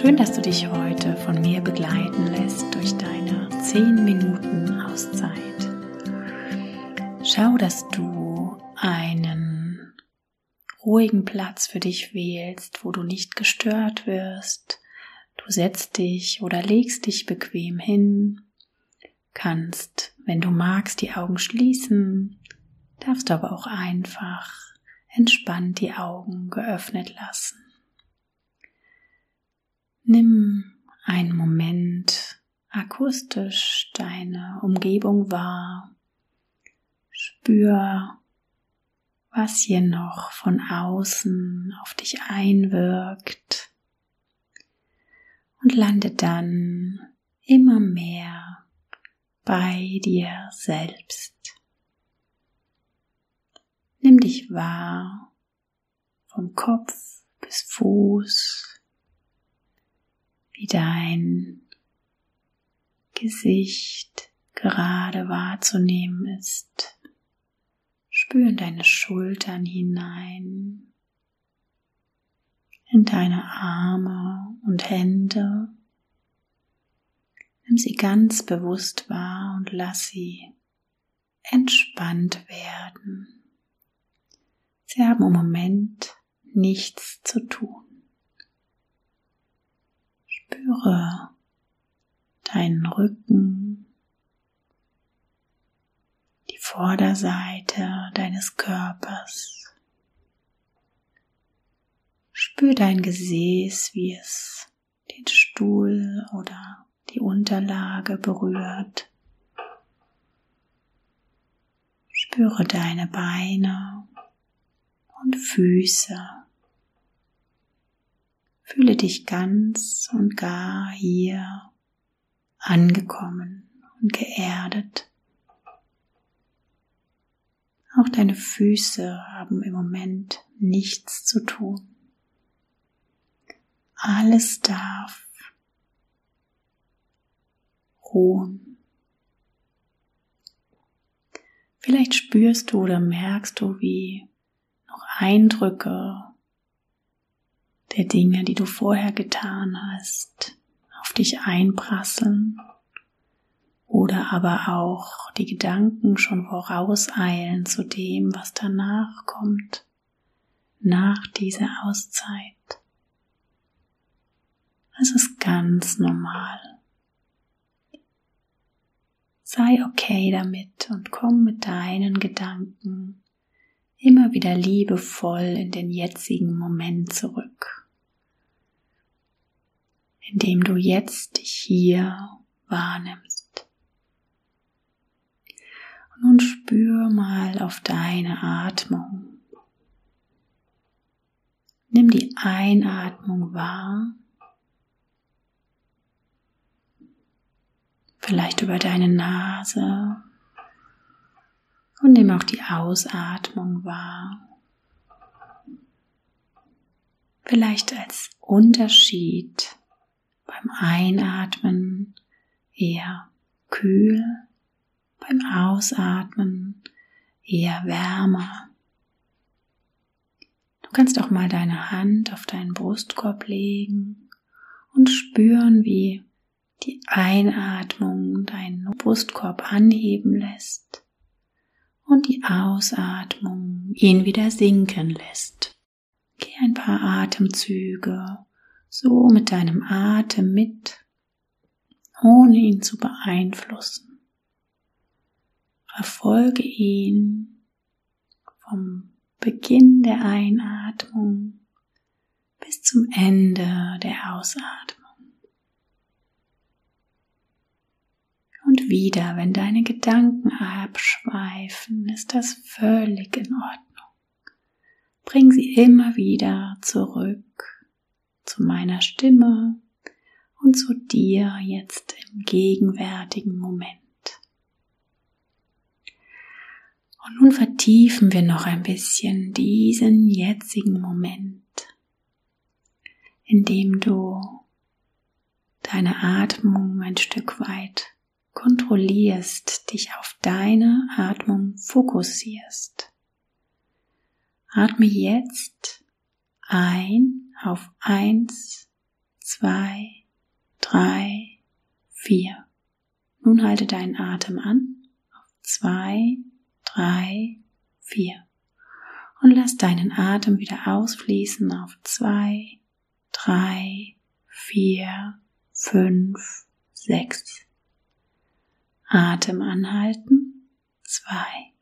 Schön, dass du dich heute von mir begleiten lässt durch deine 10 Minuten Auszeit. Schau, dass du einen ruhigen Platz für dich wählst, wo du nicht gestört wirst. Du setzt dich oder legst dich bequem hin, kannst, wenn du magst, die Augen schließen, darfst aber auch einfach entspannt die Augen geöffnet lassen. Nimm einen Moment akustisch deine Umgebung wahr. Spür, was hier noch von außen auf dich einwirkt und lande dann immer mehr bei dir selbst. Nimm dich wahr vom Kopf bis Fuß, wie dein Gesicht gerade wahrzunehmen ist. Spür in deine Schultern hinein, in deine Arme und Hände. Nimm sie ganz bewusst wahr und lass sie entspannt werden. Sie haben im Moment nichts zu tun. Spüre deinen Rücken, die Vorderseite deines Körpers. Spür dein Gesäß, wie es den Stuhl oder die Unterlage berührt. Spüre deine Beine und Füße. Fühle dich ganz und gar hier angekommen und geerdet. Auch deine Füße haben im Moment nichts zu tun. Alles darf ruhen. Vielleicht spürst du oder merkst du, wie noch Eindrücke der Dinge, die du vorher getan hast, auf dich einprasseln oder aber auch die Gedanken schon vorauseilen zu dem, was danach kommt, nach dieser Auszeit. Es ist ganz normal. Sei okay damit und komm mit deinen Gedanken immer wieder liebevoll in den jetzigen Moment zurück, indem du jetzt dich hier wahrnimmst. Und nun spür mal auf deine Atmung. Nimm die Einatmung wahr, vielleicht über deine Nase und nimm auch die Ausatmung wahr. Vielleicht als Unterschied beim Einatmen eher kühl, beim Ausatmen eher wärmer. Du kannst auch mal deine Hand auf deinen Brustkorb legen und spüren, wie die Einatmung deinen Brustkorb anheben lässt und die Ausatmung ihn wieder sinken lässt. Geh ein paar Atemzüge so mit deinem Atem mit, ohne ihn zu beeinflussen. Verfolge ihn vom Beginn der Einatmung bis zum Ende der Ausatmung. Und wieder, wenn deine Gedanken abschweifen, ist das völlig in Ordnung. Bring sie immer wieder zurück zu meiner Stimme und zu dir jetzt im gegenwärtigen Moment. Und nun vertiefen wir noch ein bisschen diesen jetzigen Moment, indem du deine Atmung ein Stück weit kontrollierst, dich auf deine Atmung fokussierst. Atme jetzt ein auf eins, zwei, drei, vier. Nun halte deinen Atem an auf zwei, drei, vier. Und lass deinen Atem wieder ausfließen auf zwei, drei, vier, fünf, sechs. Atem anhalten, zwei.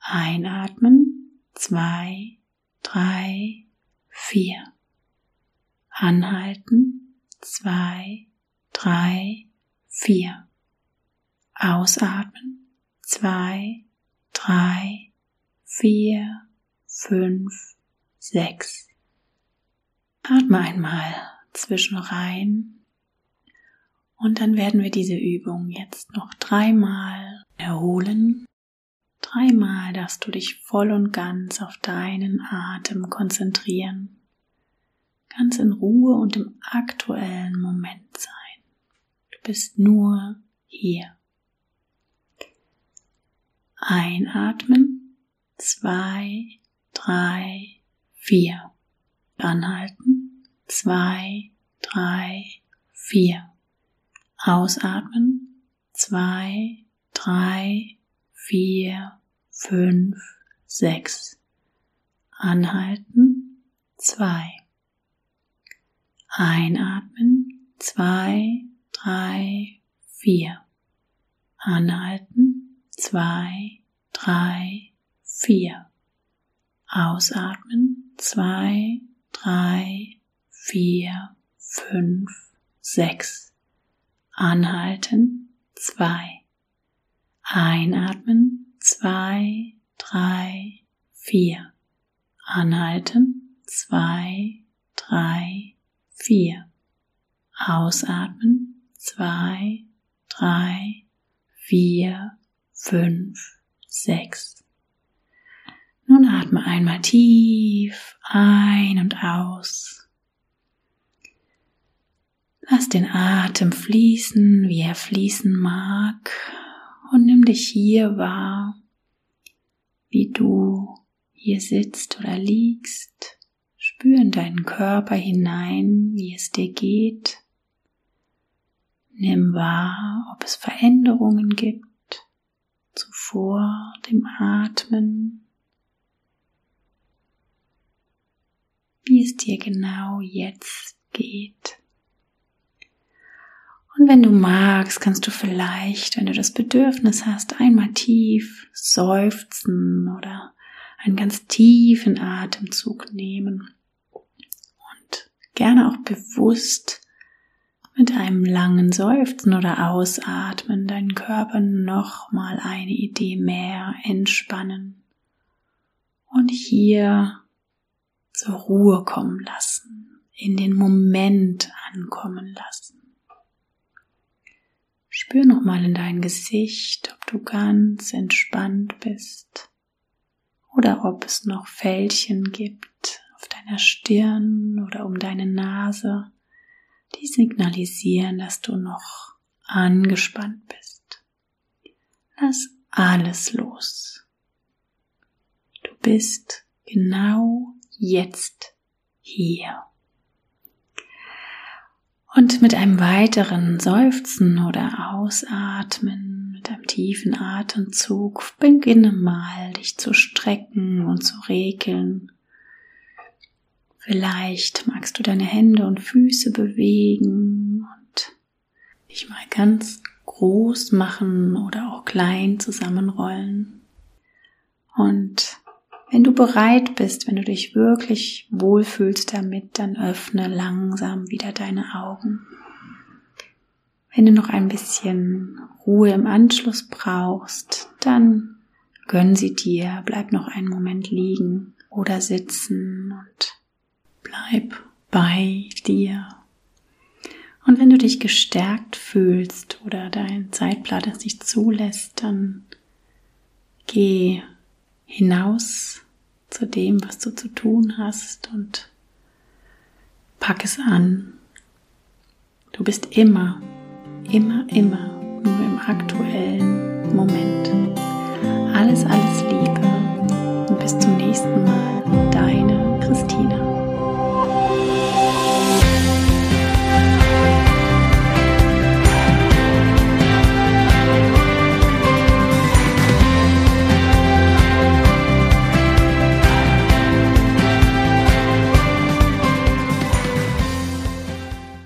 Einatmen, zwei, drei, vier. Anhalten, zwei, drei, vier. Ausatmen, zwei, drei, vier, fünf, sechs. Atme einmal zwischen rein. Und dann werden wir diese Übung jetzt noch dreimal erholen. Dreimal darfst du dich voll und ganz auf deinen Atem konzentrieren, ganz in Ruhe und im aktuellen Moment sein. Du bist nur hier. Einatmen, zwei, drei, vier. Anhalten, zwei, drei, vier. Ausatmen, zwei, drei, vier, fünf, sechs. Anhalten, zwei. Einatmen, zwei, drei, vier. Anhalten, zwei, drei, vier. Ausatmen, zwei, drei, vier, fünf, sechs. Anhalten, zwei. Einatmen, zwei, drei, vier. Anhalten, zwei, drei, vier. Ausatmen, zwei, drei, vier, fünf, sechs. Nun atme einmal tief ein und aus. Lass den Atem fließen, wie er fließen mag, und nimm dich hier wahr, wie du hier sitzt oder liegst. Spür in deinen Körper hinein, wie es dir geht. Nimm wahr, ob es Veränderungen gibt zuvor dem Atmen, wie es dir genau jetzt geht. Und wenn du magst, kannst du vielleicht, wenn du das Bedürfnis hast, einmal tief seufzen oder einen ganz tiefen Atemzug nehmen und gerne auch bewusst mit einem langen Seufzen oder Ausatmen deinen Körper noch mal eine Idee mehr entspannen und hier zur Ruhe kommen lassen, in den Moment ankommen lassen. Spür nochmal in dein Gesicht, ob du ganz entspannt bist oder ob es noch Fältchen gibt auf deiner Stirn oder um deine Nase, die signalisieren, dass du noch angespannt bist. Lass alles los. Du bist genau jetzt hier. Und mit einem weiteren Seufzen oder Ausatmen, mit einem tiefen Atemzug, beginne mal dich zu strecken und zu regeln. Vielleicht magst du deine Hände und Füße bewegen und dich mal ganz groß machen oder auch klein zusammenrollen. Und wenn du bereit bist, wenn du dich wirklich wohlfühlst damit, dann öffne langsam wieder deine Augen. Wenn du noch ein bisschen Ruhe im Anschluss brauchst, dann gönn sie dir, bleib noch einen Moment liegen oder sitzen und bleib bei dir. Und wenn du dich gestärkt fühlst oder dein Zeitplan es nicht zulässt, dann geh hinaus zu dem, was du zu tun hast und pack es an. Du bist immer, immer, immer nur im aktuellen Moment. Alles, alles Liebe und bis zum nächsten Mal.